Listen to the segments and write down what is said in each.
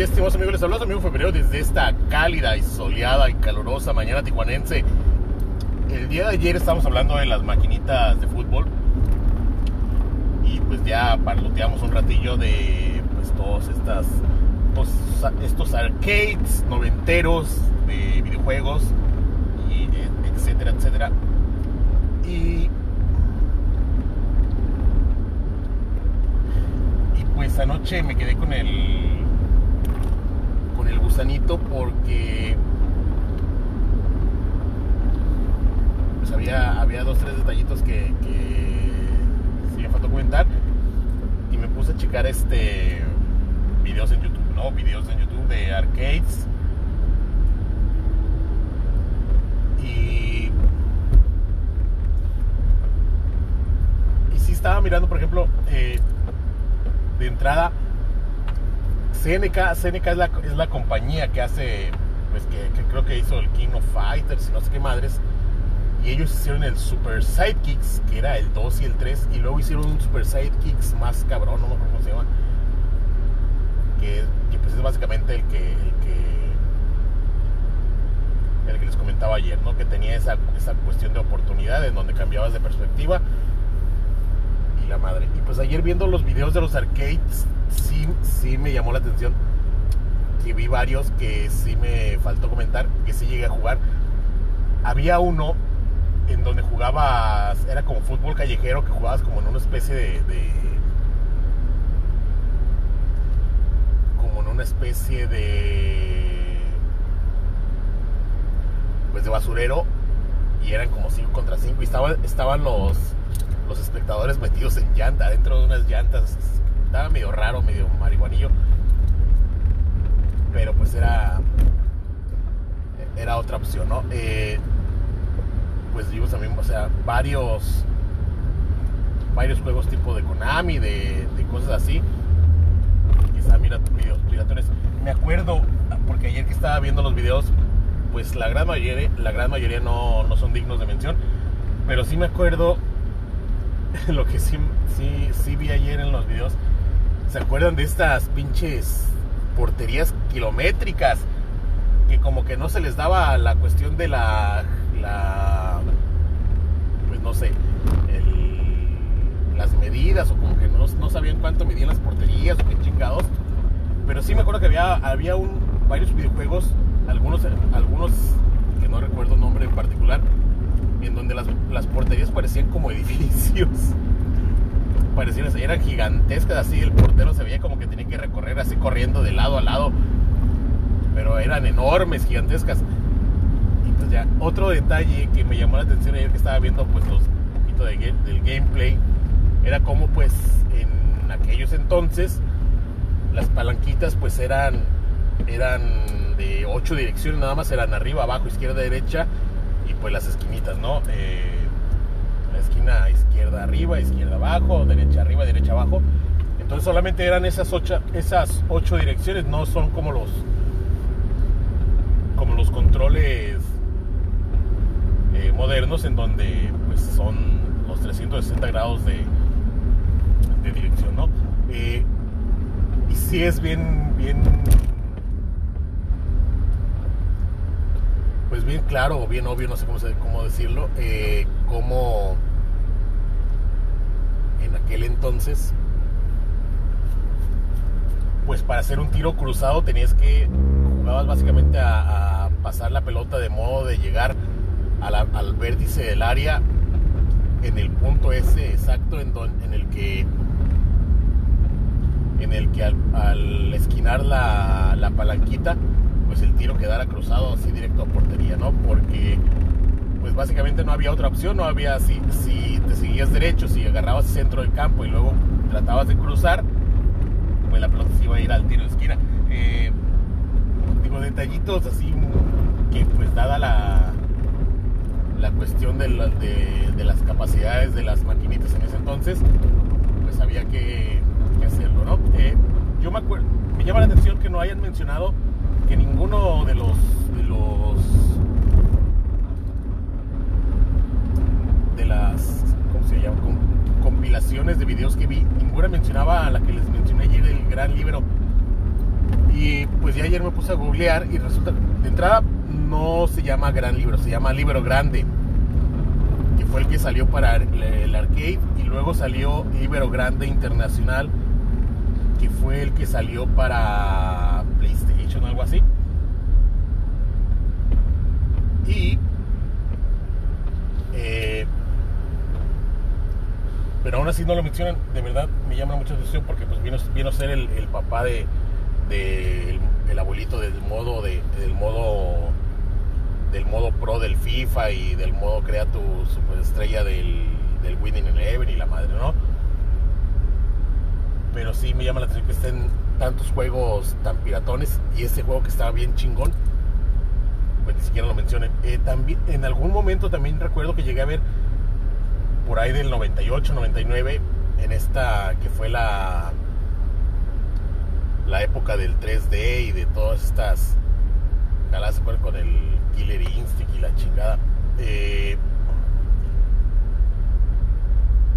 días, estimados amigos. Les habló su amigo Febrero desde esta cálida y soleada y calurosa mañana tijuanense. El día de ayer estábamos hablando de las maquinitas de fútbol. Y pues ya parloteamos un ratillo de pues todos estas, todos estos arcades noventeros de videojuegos, y etcétera, etcétera. Y pues anoche me quedé con el porque pues había, había dos tres detallitos que, que me faltó comentar. Y me puse a checar este videos en YouTube, ¿no? Videos en YouTube de arcades y y sí estaba mirando por ejemplo eh, de entrada, CNK, CNK es, la, es la compañía que hace, pues que, creo que hizo el King of Fighters y no sé qué madres. Y ellos hicieron el Super Sidekicks, que era el 2 y el 3, y luego hicieron un Super Sidekicks más cabrón, no me acuerdo cómo se llama. Que, pues es básicamente el que, el que el que les comentaba ayer, ¿no? Que tenía esa, esa cuestión de oportunidad en donde cambiabas de perspectiva la madre. Y pues ayer viendo los videos de los arcades, sí, sí me llamó la atención. Que vi varios que sí me faltó comentar, que sí llegué a jugar. Había uno en donde jugabas, era como fútbol callejero, que jugabas como en una especie de, como en una especie de pues de basurero y eran como 5 contra 5 y estaban, estaban los los espectadores metidos en llanta, dentro de unas llantas. Estaba medio raro, medio marihuanillo. Pero pues era. Era otra opción, ¿no? Eh, pues vimos también, o sea, varios. Varios juegos tipo de Konami, de, cosas así. Quizá mira videos piratones. Me acuerdo, porque ayer que estaba viendo los videos, pues la gran mayoría, la gran mayoría no, no son dignos de mención. Pero sí me acuerdo lo que sí, sí, sí vi ayer en los videos, ¿se acuerdan de estas pinches porterías kilométricas? Que como que no se les daba la cuestión de la, la pues no sé, las medidas o como que no, no, sabían cuánto medían las porterías o qué chingados. Pero sí me acuerdo que había, había un, varios videojuegos, algunos, algunos que no recuerdo nombre en particular, en donde las, las porterías parecían como edificios. Eran gigantescas así, el portero se veía como que tenía que recorrer así corriendo de lado a lado. Pero eran enormes, gigantescas. Y pues ya, otro detalle que me llamó la atención ayer que estaba viendo pues los un poquito de, del gameplay, era como pues en aquellos entonces las palanquitas pues eran eran de ocho direcciones, nada más eran arriba, abajo, izquierda, derecha pues las esquinitas, ¿no? Eh, esquina izquierda arriba, izquierda abajo, derecha arriba, derecha abajo. Entonces solamente eran esas ocho, esas ocho direcciones, no son como los como los controles eh, modernos en donde pues son los 360 grados de, de dirección, ¿no? Eh, y sí es bien, bien pues bien claro o bien obvio, no sé cómo, cómo decirlo, eh, como en aquel entonces, pues para hacer un tiro cruzado tenías que, jugabas básicamente a, pasar la pelota de modo de llegar al vértice del área en el punto ese exacto en, en el que en el que al, esquinar la, la palanquita pues el tiro quedara cruzado así directo a portería, ¿no? Porque pues básicamente no había otra opción, no había si, si te seguías derecho, si agarrabas el centro del campo y luego tratabas de cruzar, pues la pelota se iba a ir al tiro de esquina. Eh, digo, detallitos así que pues dada la, la cuestión de, de, las capacidades de las maquinitas en ese entonces, pues había que, hacerlo, ¿no? Eh, yo me acuerdo, me llama la atención que no hayan mencionado que ninguno de los de los las compilaciones de videos que vi, ninguna mencionaba a la que les mencioné ayer el gran libro. Y pues ya ayer me puse a googlear y resulta, de entrada no se llama Gran Libro, se llama Libro Grande, que fue el que salió para el arcade y luego salió Libro Grande Internacional, que fue el que salió para O algo así. Y eh, pero aún así no lo mencionan, de verdad me llama mucha atención porque pues vino, a ser el, papá de, el, abuelito del modo de, del modo del modo pro del FIFA y del modo crea tu superestrella del, del Winning Eleven y la madre, ¿no? Pero sí me llama la atención que estén tantos juegos tan piratones y ese juego que estaba bien chingón, pues ni siquiera lo mencionen. Eh, también, en algún momento también recuerdo que llegué a ver por ahí del 98, 99, en esta que fue la, la época del 3D y de todas estas, se con el Killer Instinct y la chingada. Eh,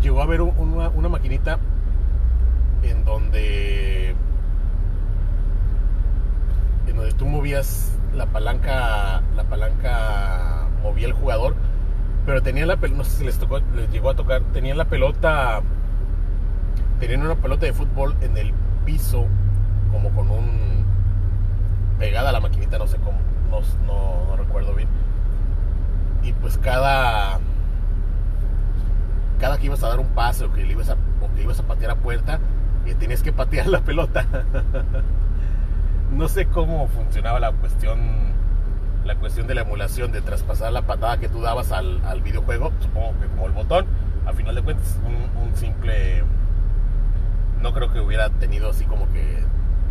llegó a haber una, una maquinita en donde en donde tú movías la palanca la palanca movía el jugador pero tenían la pelota, no sé si les tocó, les llegó a tocar, tenían la pelota, tenían una pelota de fútbol en el piso, como con un, pegada a la maquinita, no sé cómo, no, recuerdo bien. Y pues cada, cada que ibas a dar un pase o que, ibas a, o que ibas a patear a puerta, y tenías que patear la pelota. No sé cómo funcionaba la cuestión la cuestión de la emulación, de traspasar la patada que tú dabas al, videojuego, supongo que como el botón, a final de cuentas, un, simple. No creo que hubiera tenido así como que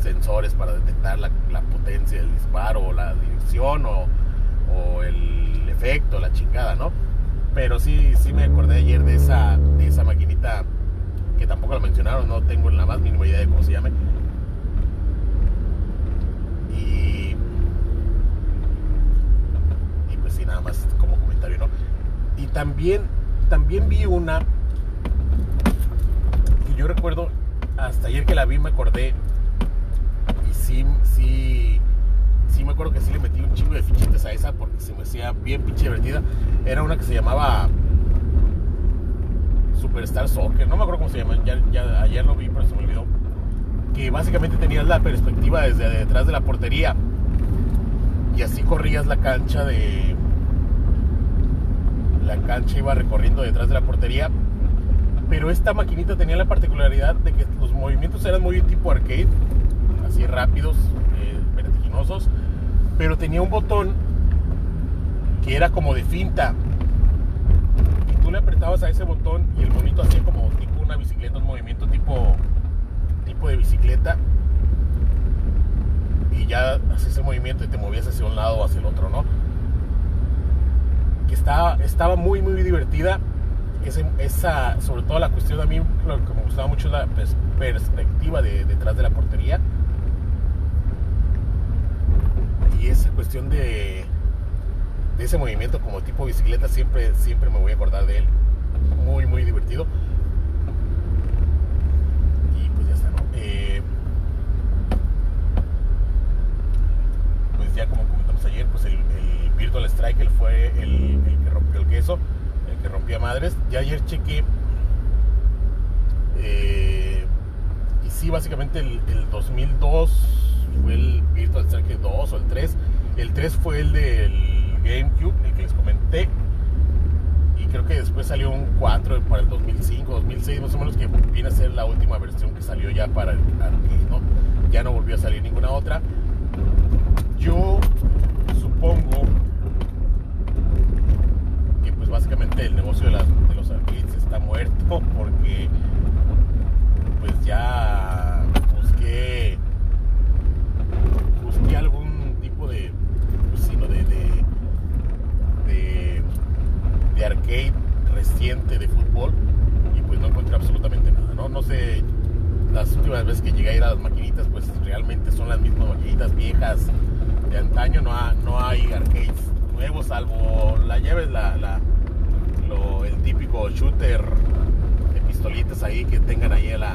sensores para detectar la, potencia del disparo, o la dirección, o, el efecto, la chingada, ¿no? Pero sí, sí me acordé ayer de esa, de esa maquinita que tampoco la mencionaron, no tengo la más mínima idea de cómo se llame nada más como comentario, ¿no? Y también, también vi una que yo recuerdo, hasta ayer que la vi me acordé, y sí, sí, sí me acuerdo que sí le metí un chingo de fichitas a esa porque se me hacía bien pinche divertida. Era una que se llamaba Superstar Soccer, no me acuerdo cómo se llama, ya, ya ayer lo vi pero se me Que básicamente tenías la perspectiva desde detrás de la portería y así corrías la cancha de la cancha iba recorriendo detrás de la portería. Pero esta maquinita tenía la particularidad de que los movimientos eran muy tipo arcade, así rápidos, eh, vertiginosos, pero tenía un botón que era como de finta. Y tú le apretabas a ese botón y el bonito hacía como tipo una bicicleta, un movimiento tipo, tipo de bicicleta. Y ya hacías ese movimiento y te movías hacia un lado o hacia el otro, ¿no? que estaba, estaba muy, muy divertida. esa, sobre todo la cuestión a mí, lo que me gustaba mucho es la perspectiva de, detrás de la portería. Y esa cuestión de, de ese movimiento como tipo bicicleta, siempre, siempre me voy a acordar de él. Muy, muy divertido. Y pues ya está, ¿no? Eh, pues ya como comentamos ayer, pues el Virtual Striker fue el, que rompió el queso, el que rompía madres. Ya ayer chequé. Eh, y sí, básicamente el, 2002 fue el Virtual Striker 2 o el 3. El 3 fue el del GameCube, el que les comenté. Y creo que después salió un 4 para el 2005, 2006, más o menos, que viene a ser la última versión que salió ya para el arcade. Ya no volvió a salir ninguna otra. Yo supongo pues básicamente el negocio de, los arcades está muerto porque pues ya busqué busqué algún tipo de pues, sino de, de, de, arcade reciente de fútbol y pues no encontré absolutamente nada no no sé las últimas veces que llegué a ir a las maquinitas pues realmente son las mismas maquinitas viejas de antaño no, no hay arcades nuevos salvo la llave la, la el típico shooter de pistolitas ahí que tengan ahí a la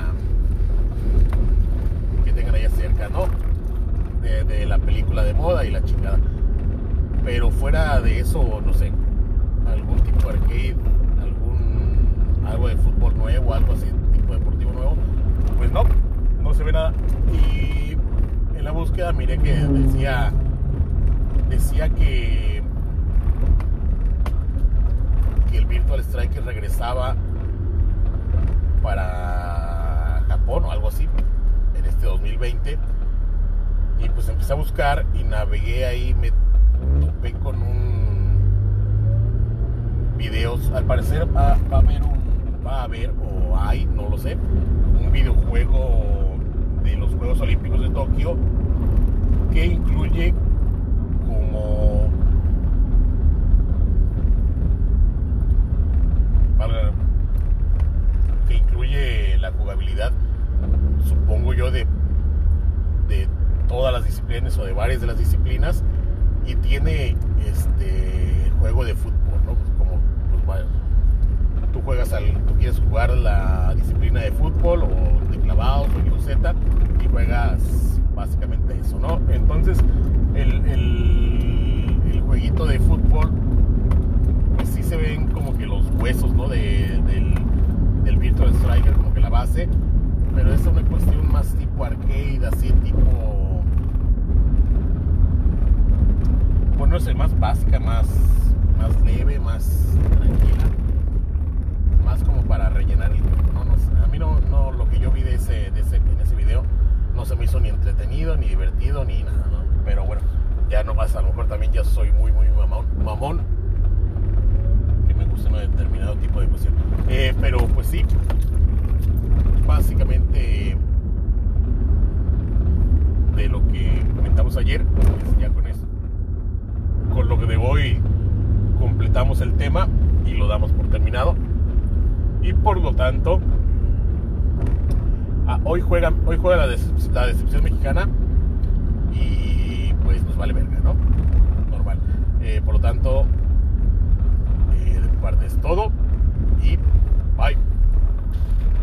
que tengan ahí cerca, ¿no? moda y la chingada. Pero fuera de eso, no sé, algún tipo de arcade, algún algo de fútbol nuevo, algo así, tipo deportivo nuevo, pues no, no se ve nada. Y en la búsqueda miré que decía decía que que el Virtual Striker regresaba para Japón o algo así en este 2020 y pues empecé a buscar y navegué ahí me topé con un videos al parecer va, va a haber un va a haber o hay no lo sé un videojuego de los Juegos Olímpicos de Tokio que incluye como que incluye la jugabilidad supongo yo de de todas las disciplinas o de varias de las disciplinas y tiene este juego de fútbol no Pues como pues, vaya, tú juegas al tú quieres jugar la disciplina de fútbol o de clavados o de y juegas básicamente eso no entonces el, el, jueguito de fútbol pues sí se ven como que los huesos no de, del, del Virtual Striker como que la base. Pero es una cuestión más tipo arcade así tipo pues no sé más básica más más leve más tranquila más como para rellenar el tiempo, ¿no? No sé, a mí no, no, lo que yo vi de ese, de ese, en ese video no se me hizo ni entretenido, ni divertido, ni nada, ¿no? Pero bueno, ya no más, a lo mejor también ya soy muy, muy mamón, mamón que me gusta un determinado tipo de cuestión. Eh, pero pues sí, básicamente de lo que comentamos ayer, pues ya con eso, con lo que de hoy completamos el tema y lo damos por terminado y por lo tanto Ah, hoy, juega, hoy juega la, decepción mexicana y pues nos vale verga, ¿no? Normal. Eh, por lo tanto, eh, de mi parte es todo y bye.